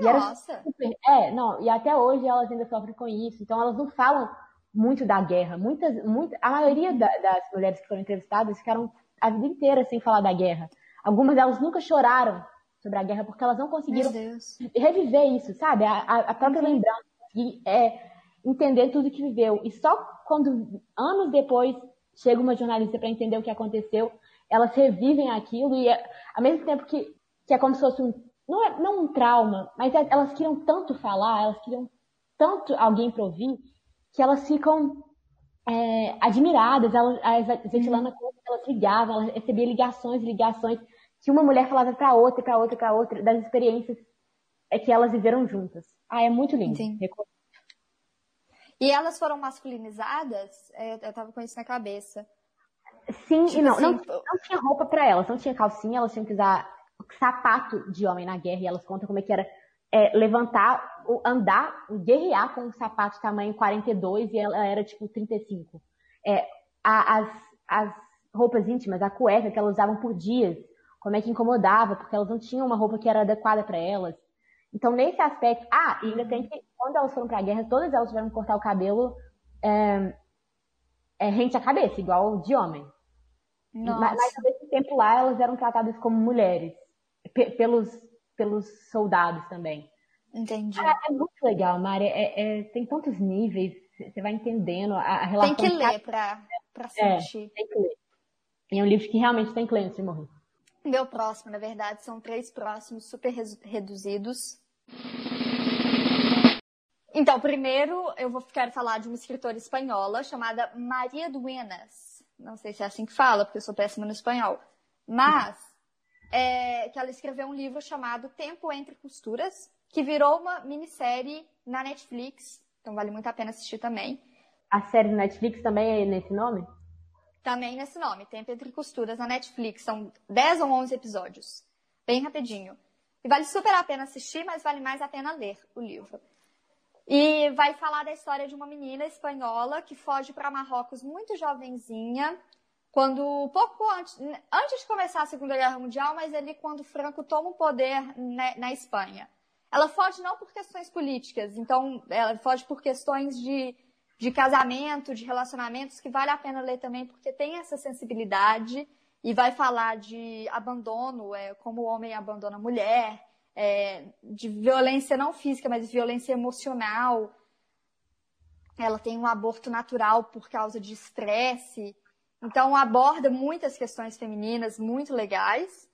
Nossa! Super... É, não, e até hoje elas ainda sofrem com isso, então elas não falam muito da guerra. Muitas, muita, a maioria da, das mulheres que foram entrevistadas ficaram a vida inteira sem falar da guerra. Algumas delas nunca choraram sobre a guerra porque elas não conseguiram reviver isso, sabe? A, a própria uhum. lembrança. E, é, entender tudo que viveu. E só quando, anos depois, chega uma jornalista para entender o que aconteceu, elas revivem aquilo e, é, ao mesmo tempo que, que é como se fosse um. Não, é, não um trauma, mas é, elas queriam tanto falar, elas queriam tanto alguém para ouvir, que elas ficam é, admiradas. Elas, a Zetilana uhum. elas ligavam, ela recebia ligações, ligações, que uma mulher falava para outra, para outra, para outra, das experiências é que elas viveram juntas. Ah, é muito lindo. Sim. E elas foram masculinizadas? É, eu tava com isso na cabeça. Sim tipo e não. Assim, não. Não tinha roupa para elas, não tinha calcinha, elas tinham que usar sapato de homem na guerra e elas contam como é que era é, levantar andar, guerrear com um sapato tamanho 42 e ela era tipo 35. É, a, as, as roupas íntimas, a cueca que elas usavam por dias, como é que incomodava, porque elas não tinham uma roupa que era adequada para elas. Então, nesse aspecto. Ah, e ainda tem que. Quando elas foram para a guerra, todas elas tiveram que cortar o cabelo é, é, rente à cabeça, igual de homem. Nossa. Mas, ao mesmo tempo lá, elas eram tratadas como mulheres, pelos, pelos soldados também. Entendi. É, é muito legal, Mari. É, é, tem tantos níveis, você vai entendendo a, a relação. Tem que ler para pra é, sentir. tem que ler. E é um livro que realmente tem que ler antes de morrer. Meu próximo, na verdade, são três próximos super reduzidos. Então, primeiro eu vou quero falar de uma escritora espanhola chamada Maria Duenas. Não sei se é assim que fala, porque eu sou péssima no espanhol. Mas é, que ela escreveu um livro chamado Tempo entre Costuras, que virou uma minissérie na Netflix. Então vale muito a pena assistir também. A série Netflix também é nesse nome? Também nesse nome, Tempo Entre Costuras, na Netflix. São 10 ou 11 episódios. Bem rapidinho. E vale super a pena assistir, mas vale mais a pena ler o livro. E vai falar da história de uma menina espanhola que foge para Marrocos muito jovenzinha, quando pouco antes, antes de começar a Segunda Guerra Mundial, mas ali quando Franco toma o poder na, na Espanha. Ela foge não por questões políticas, então ela foge por questões de de casamento, de relacionamentos, que vale a pena ler também, porque tem essa sensibilidade e vai falar de abandono, é, como o homem abandona a mulher, é, de violência não física, mas violência emocional. Ela tem um aborto natural por causa de estresse. Então, aborda muitas questões femininas muito legais.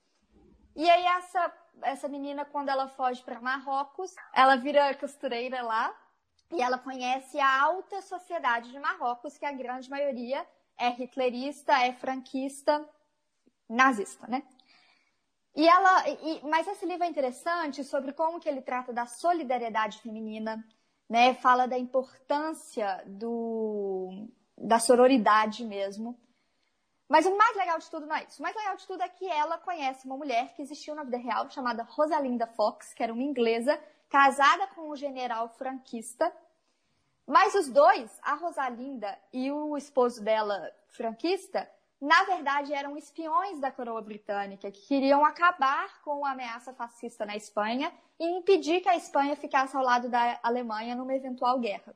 E aí, essa, essa menina, quando ela foge para Marrocos, ela vira costureira lá e ela conhece a alta sociedade de Marrocos, que a grande maioria é hitlerista, é franquista, nazista, né? E ela, e, mas esse livro é interessante sobre como que ele trata da solidariedade feminina, né? Fala da importância do, da sororidade mesmo. Mas o mais legal de tudo não é isso. O mais legal de tudo é que ela conhece uma mulher que existiu na vida real, chamada Rosalinda Fox, que era uma inglesa casada com um general franquista. Mas os dois, a Rosalinda e o esposo dela, franquista, na verdade eram espiões da coroa britânica que queriam acabar com a ameaça fascista na Espanha e impedir que a Espanha ficasse ao lado da Alemanha numa eventual guerra.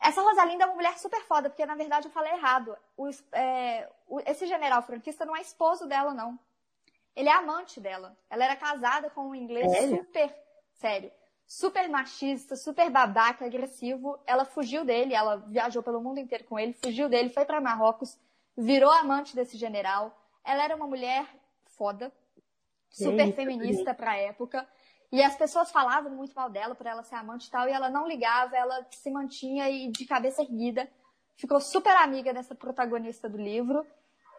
Essa Rosalinda é uma mulher super foda, porque na verdade eu falei errado. O, é, o, esse general franquista não é esposo dela, não. Ele é amante dela. Ela era casada com um inglês Sério? super sério, super machista, super babaca, agressivo. Ela fugiu dele, ela viajou pelo mundo inteiro com ele, fugiu dele, foi para Marrocos, virou amante desse general. Ela era uma mulher foda, super feminista para a época. E as pessoas falavam muito mal dela por ela ser amante e tal, e ela não ligava, ela se mantinha e de cabeça erguida. Ficou super amiga dessa protagonista do livro,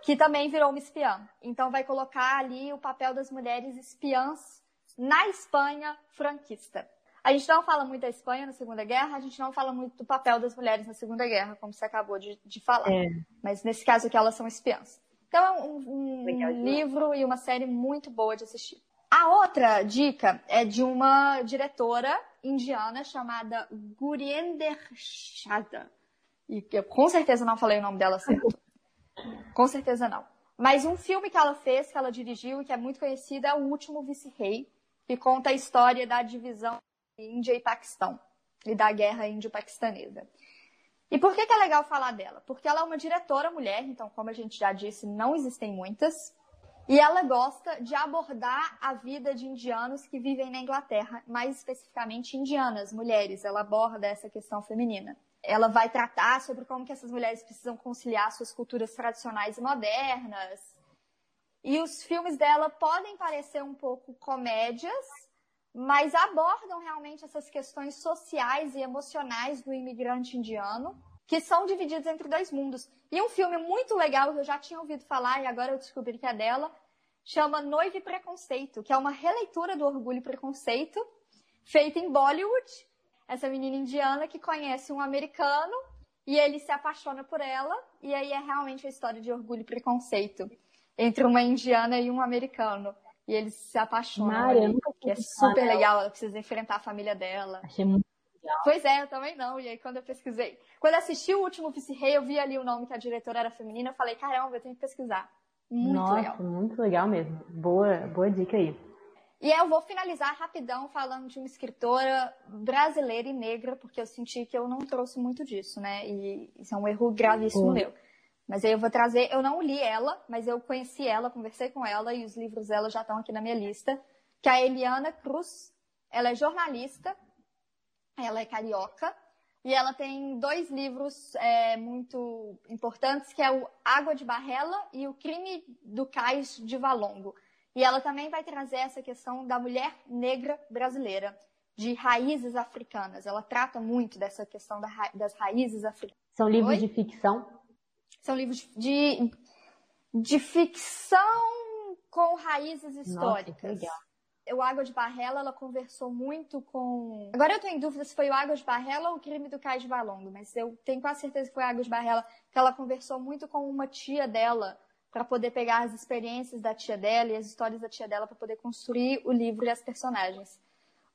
que também virou uma espiã. Então vai colocar ali o papel das mulheres espiãs na Espanha franquista. A gente não fala muito da Espanha na Segunda Guerra, a gente não fala muito do papel das mulheres na Segunda Guerra, como você acabou de, de falar. É. Mas nesse caso aqui elas são espiãs. Então é um, um livro e uma série muito boa de assistir. A outra dica é de uma diretora indiana chamada Gurinder Shada. E eu com certeza não falei o nome dela certo. com certeza não. Mas um filme que ela fez, que ela dirigiu e que é muito conhecido é O Último Vice-Rei, que conta a história da divisão Índia e Paquistão e da guerra índio-paquistanesa. E por que, que é legal falar dela? Porque ela é uma diretora mulher, então, como a gente já disse, não existem muitas. E ela gosta de abordar a vida de indianos que vivem na Inglaterra, mais especificamente indianas, mulheres. Ela aborda essa questão feminina. Ela vai tratar sobre como que essas mulheres precisam conciliar suas culturas tradicionais e modernas, e os filmes dela podem parecer um pouco comédias, mas abordam realmente essas questões sociais e emocionais do imigrante indiano, que são divididos entre dois mundos. E um filme muito legal que eu já tinha ouvido falar e agora eu descobri que é dela, chama Noiva e Preconceito, que é uma releitura do Orgulho e Preconceito, feita em Bollywood. Essa menina indiana que conhece um americano e ele se apaixona por ela, e aí é realmente a história de Orgulho e Preconceito entre uma indiana e um americano. E eles se apaixonam. Mari, eu ali, nunca que é super nela. legal, ela precisa enfrentar a família dela. Achei muito Pois é, eu também não. E aí, quando eu pesquisei. Quando eu assisti o último Vice-Rei, eu vi ali o nome que a diretora era feminina. Eu falei, caramba, eu tenho que pesquisar. Muito Nossa, legal. muito legal mesmo. Boa, boa dica aí. E aí eu vou finalizar rapidão falando de uma escritora brasileira e negra, porque eu senti que eu não trouxe muito disso, né? E isso é um erro gravíssimo Boa. meu. Mas aí eu vou trazer, eu não li ela, mas eu conheci ela, conversei com ela e os livros dela já estão aqui na minha lista, que é a Eliana Cruz. Ela é jornalista, ela é carioca, e ela tem dois livros é, muito importantes, que é o Água de Barrela e o Crime do Cais de Valongo. E ela também vai trazer essa questão da mulher negra brasileira, de raízes africanas. Ela trata muito dessa questão da ra- das raízes africanas. São livros Oi? de ficção? São livros de, de ficção com raízes Nossa, históricas. legal. O Água de Barrela, ela conversou muito com. Agora eu tô em dúvida se foi o Água de Barrela ou o crime do Cais de Valongo, mas eu tenho quase certeza que foi o Água de Barrela, que ela conversou muito com uma tia dela para poder pegar as experiências da tia dela e as histórias da tia dela para poder construir o livro e as personagens.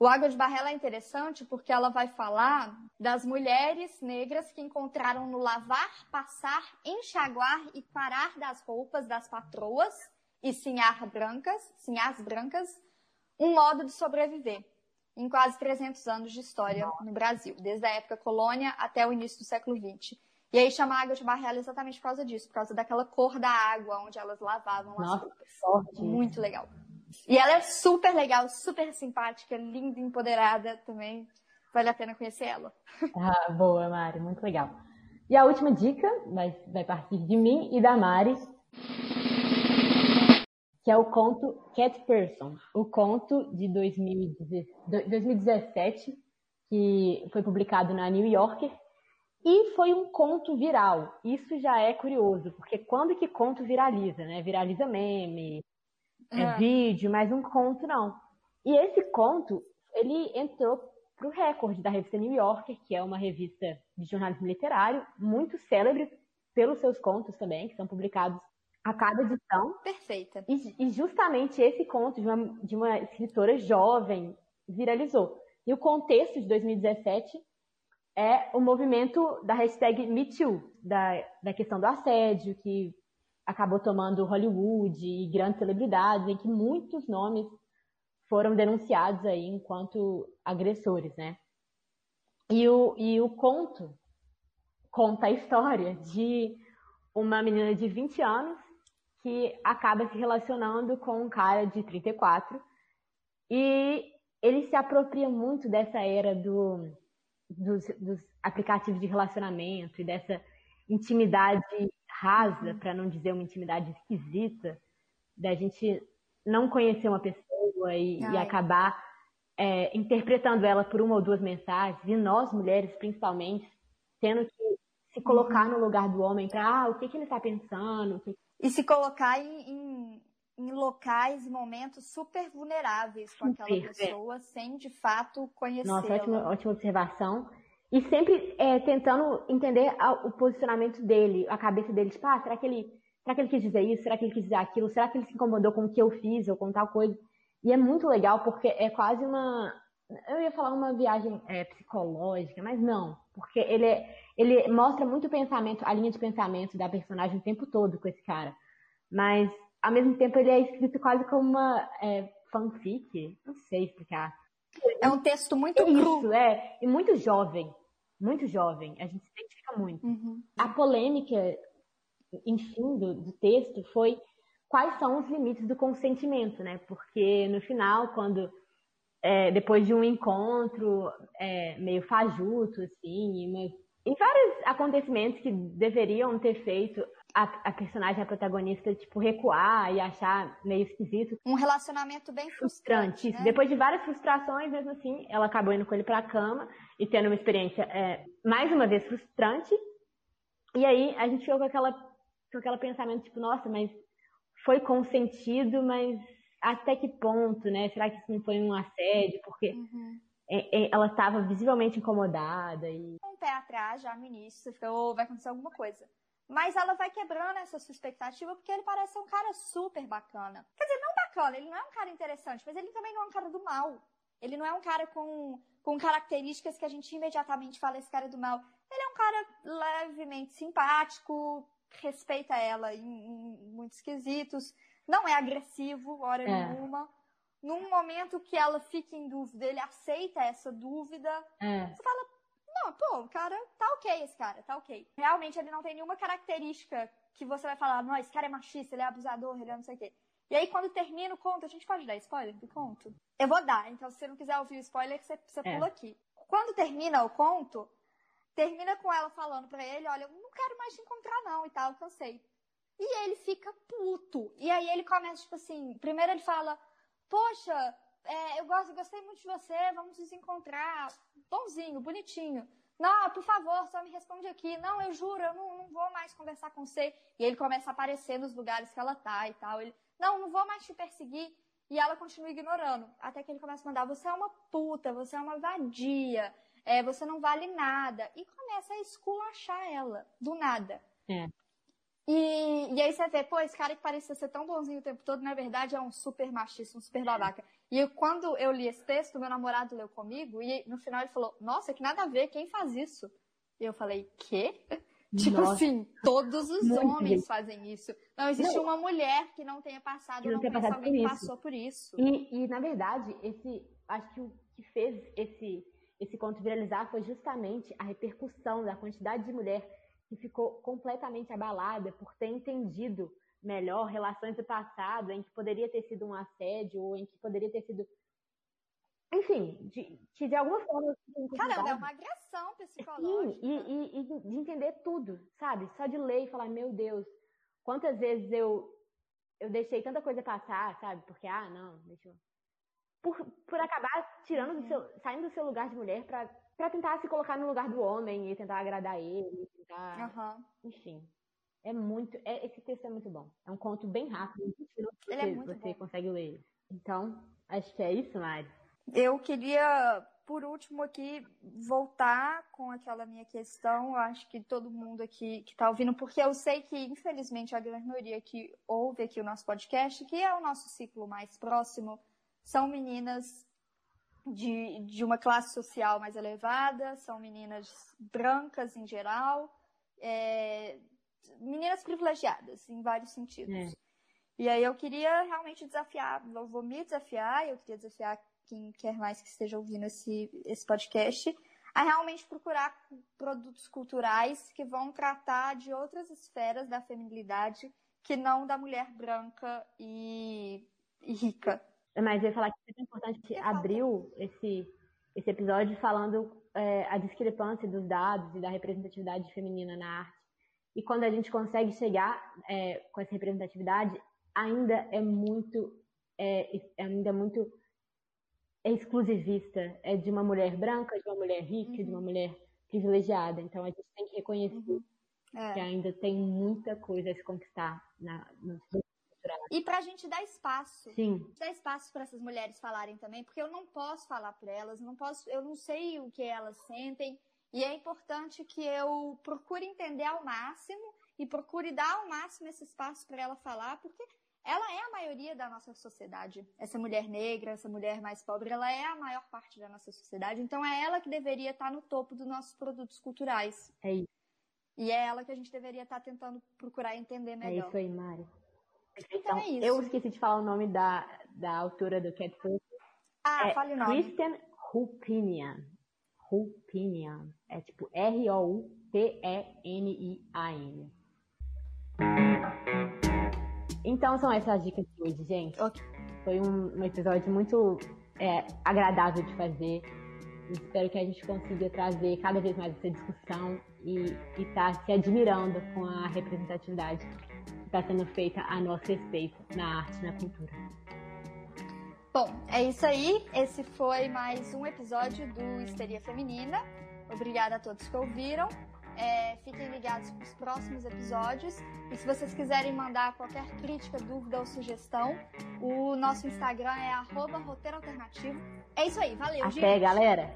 O Água de Barrela é interessante porque ela vai falar das mulheres negras que encontraram no lavar, passar, enxaguar e parar das roupas das patroas e sinhar brancas, sinhás brancas, um modo de sobreviver em quase 300 anos de história no Brasil, desde a época colônia até o início do século XX. E aí chama água de barrela exatamente por causa disso, por causa daquela cor da água onde elas lavavam as Nossa, roupas. Forte. Muito legal. E ela é super legal, super simpática, linda, empoderada também. Vale a pena conhecer ela. Ah, boa, Mari, muito legal. E a última dica vai, vai partir de mim e da Mari, que é o conto Cat Person, o conto de 2010 2017, que foi publicado na New Yorker, e foi um conto viral. Isso já é curioso, porque quando que conto viraliza, né? Viraliza meme, é Ah. vídeo, mas um conto não. E esse conto, ele entrou para o recorde da revista New Yorker, que é uma revista de jornalismo literário, muito célebre pelos seus contos também, que são publicados a cada edição. Perfeita. E, e justamente esse conto de uma, de uma escritora jovem viralizou. E o contexto de 2017 é o movimento da hashtag MeToo, da, da questão do assédio, que acabou tomando Hollywood e grandes celebridades, em que muitos nomes foram denunciados aí enquanto agressores, né? E o, e o conto conta a história de uma menina de 20 anos que acaba se relacionando com um cara de 34 e ele se apropria muito dessa era do, dos, dos aplicativos de relacionamento e dessa intimidade rasa, para não dizer uma intimidade esquisita, da gente não conhecer uma pessoa e, e acabar é, interpretando ela por uma ou duas mensagens, e nós mulheres principalmente, tendo que se colocar no lugar do homem para ah, o que, que ele está pensando, que E se colocar em, em, em locais e momentos super vulneráveis com aquela Super, é. pessoa, sem de fato conhecê-la. Nossa, ótima, ótima observação. E sempre é, tentando entender a- o posicionamento dele, a cabeça dele. Tipo, ah, será que, ele, será que ele quis dizer isso? Será que ele quis dizer aquilo? Será que ele se incomodou com o que eu fiz ou com tal coisa? E é muito legal porque é quase uma. Eu ia falar uma viagem é, psicológica, mas não. Porque ele, é- ele mostra muito o pensamento, a linha de pensamento da personagem o tempo todo com esse cara. Mas, ao mesmo tempo, ele é escrito quase como uma é, fanfic. Não sei explicar. É um texto muito É cru. isso, é. E muito jovem. Muito jovem. A gente se identifica muito. Uhum. A polêmica, enfim, do, do texto foi quais são os limites do consentimento, né? Porque no final, quando é, depois de um encontro é, meio fajuto, assim, mas, e vários acontecimentos que deveriam ter feito a, a personagem, a protagonista, tipo, recuar e achar meio esquisito, Um relacionamento bem frustrante. frustrante. Né? Depois de várias frustrações, mesmo assim, ela acabou indo com ele pra cama e tendo uma experiência, é, mais uma vez, frustrante. E aí a gente ficou com aquela, com aquele pensamento, tipo, nossa, mas foi consentido, mas até que ponto, né? Será que isso não foi um assédio? Porque Uhum. É, é, ela estava visivelmente incomodada e Um pé atrás já no início, você fica, "Oh, vai acontecer alguma coisa. Mas ela vai quebrando essa sua expectativa porque ele parece ser um cara super bacana. Quer dizer, não bacana, ele não é um cara interessante, mas ele também não é um cara do mal. Ele não é um cara com, com características que a gente imediatamente fala esse cara é do mal. Ele é um cara levemente simpático, respeita ela em, em muitos quesitos, não é agressivo, hora É. nenhuma. Num momento que ela fica em dúvida, ele aceita essa dúvida. É. Você fala, não, pô, o cara tá ok, esse cara, tá ok. Realmente ele não tem nenhuma característica que você vai falar, não, esse cara é machista, ele é abusador, ele é não sei o quê. E aí, quando termina o conto, a gente pode dar spoiler do conto? Eu vou dar, então se você não quiser ouvir o spoiler, você, você É. pula aqui. Quando termina o conto, termina com ela falando pra ele, olha, eu não quero mais te encontrar não e tal, cansei. E ele fica puto. E aí ele começa, tipo assim, primeiro ele fala, poxa, é, eu gosto, gostei muito de você, vamos nos encontrar. Bonzinho, bonitinho. Não, por favor, só me responde aqui. Não, eu juro, eu não, não vou mais conversar com você. E ele começa a aparecer nos lugares que ela tá e tal. Ele, não, não vou mais te perseguir. E ela continua ignorando. Até que ele começa a mandar, você é uma puta, você é uma vadia, é, você não vale nada. E começa a esculachar ela, do nada. É. E, e aí você vê, pô, esse cara que parecia ser tão bonzinho o tempo todo, na verdade é um super machista, um super babaca. E eu- quando eu li esse texto, meu namorado leu comigo, e no final ele falou, nossa, que nada a ver, quem faz isso? E eu falei, quê? Tipo Nossa. assim, todos os Muito homens fazem isso. Não existe Não. uma mulher que não tenha passado Que não não tenha passado por isso. passou por isso. E, e, na verdade, esse, acho que o que fez esse, esse conto viralizar foi justamente a repercussão da quantidade de mulher que ficou completamente abalada por ter entendido melhor relações do passado em que poderia ter sido um assédio ou em que poderia ter sido. Enfim, de, que de alguma forma. Caramba, é uma agressão Sim, psicológica. e, e- e de entender tudo, sabe? Só de ler e falar, meu Deus, quantas vezes eu, eu deixei tanta coisa passar, sabe? Porque, ah, não, deixa eu. Por, por acabar tirando do seu, saindo do seu lugar de mulher pra, pra tentar se colocar no lugar do homem e tentar agradar ele, tentar. Aham. Enfim. É muito. É, esse texto é muito bom. É um conto bem rápido, em 20 minutos Ele é você, muito você bom. consegue ler. Então, acho que é isso, Mari. Eu queria, por último, aqui voltar com aquela minha questão. Eu acho que todo mundo aqui que está ouvindo, porque eu sei que, infelizmente, a grande maioria que ouve aqui o nosso podcast, que é o nosso ciclo mais próximo, são meninas de, de uma classe social mais elevada, são meninas brancas em geral, é, meninas privilegiadas em vários sentidos. É. E aí eu queria realmente desafiar, eu vou me desafiar, eu queria desafiar quem quer mais que esteja ouvindo esse, esse podcast, a realmente procurar produtos culturais que vão tratar de outras esferas da feminilidade que não da mulher branca e, e rica. Mas eu ia falar que é importante abriu esse, esse episódio falando é, a discrepância dos dados e da representatividade feminina na arte. E quando a gente consegue chegar é, com essa representatividade, ainda é muito, é, é ainda é muito exclusivista. É de uma mulher branca, de uma mulher rica, de uma mulher privilegiada. Então a gente tem que reconhecer É. que ainda tem muita coisa a se conquistar na, no E pra gente dar espaço. Sim, dar espaço para essas mulheres falarem também, porque eu não posso falar por elas, não posso, eu não sei o que elas sentem, e é importante que eu procure entender ao máximo e procure dar ao máximo esse espaço para ela falar, porque ela é a maioria da nossa sociedade. Essa mulher negra, essa mulher mais pobre, ela é a maior parte da nossa sociedade, então é ela que deveria estar no topo dos nossos produtos culturais. é isso. E é ela que a gente deveria estar tentando procurar entender É melhor. isso aí, Mari. Então é isso. Eu esqueci de falar o nome da, da autora do Cat Food. Ah, é fale o nome. Kristen Rupinian. Rupinian. É tipo R-O-U-P-E-N-I-A-N. Então são essas as dicas de hoje, gente. Ok. Foi um, um episódio muito é, agradável de fazer. Espero que a gente consiga trazer cada vez mais essa discussão e estar se admirando com a representatividade está sendo feita a nosso respeito na arte e na cultura. Bom, é isso aí. Esse foi mais um episódio do Histeria Feminina. Obrigada a todos que ouviram. É, fiquem ligados para os próximos episódios. E se vocês quiserem mandar qualquer crítica, dúvida ou sugestão, o nosso Instagram é arroba roteiro alternativo. É isso aí, valeu, Até, gente! galera!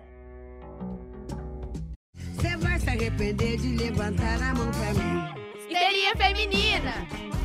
Você vai se arrepender de levantar a mão pra mim. Histeria feminina!